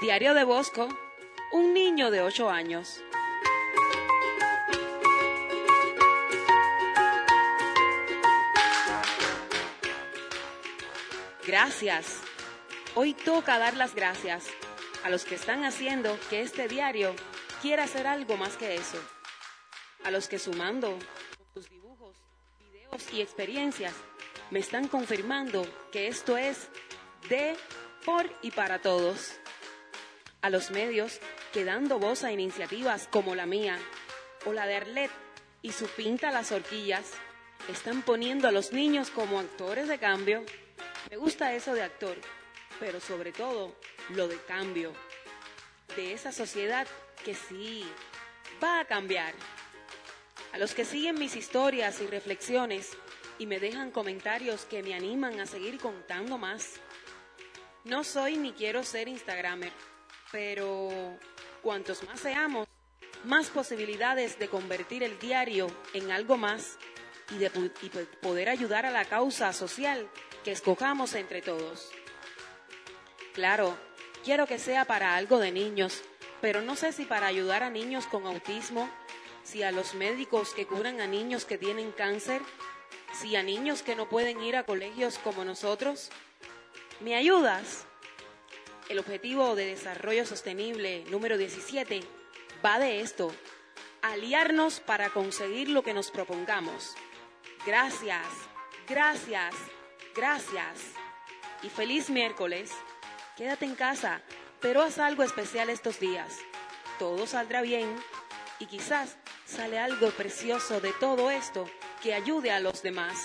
Diario de Bosco, un niño de 8 años. Gracias. Hoy toca dar las gracias a los que están haciendo que este diario quiera ser algo más que eso. A los que sumando sus dibujos, videos y experiencias me están confirmando que esto es de, por y para todos a los medios que dando voz a iniciativas como la mía o la de Arlet y su pinta las horquillas, están poniendo a los niños como actores de cambio. Me gusta eso de actor, pero sobre todo lo de cambio, de esa sociedad que sí va a cambiar. A los que siguen mis historias y reflexiones y me dejan comentarios que me animan a seguir contando más. No soy ni quiero ser Instagramer pero cuantos más seamos, más posibilidades de convertir el diario en algo más y de poder ayudar a la causa social que escojamos entre todos. Claro, quiero que sea para algo de niños, pero no sé si para ayudar a niños con autismo, si a los médicos que curan a niños que tienen cáncer, si a niños que no pueden ir a colegios como nosotros. ¿Me ayudas? El objetivo de desarrollo sostenible número 17 va de esto, aliarnos para conseguir lo que nos propongamos. Gracias, gracias, gracias. Y feliz miércoles. Quédate en casa, pero haz algo especial estos días. Todo saldrá bien y quizás sale algo precioso de todo esto que ayude a los demás.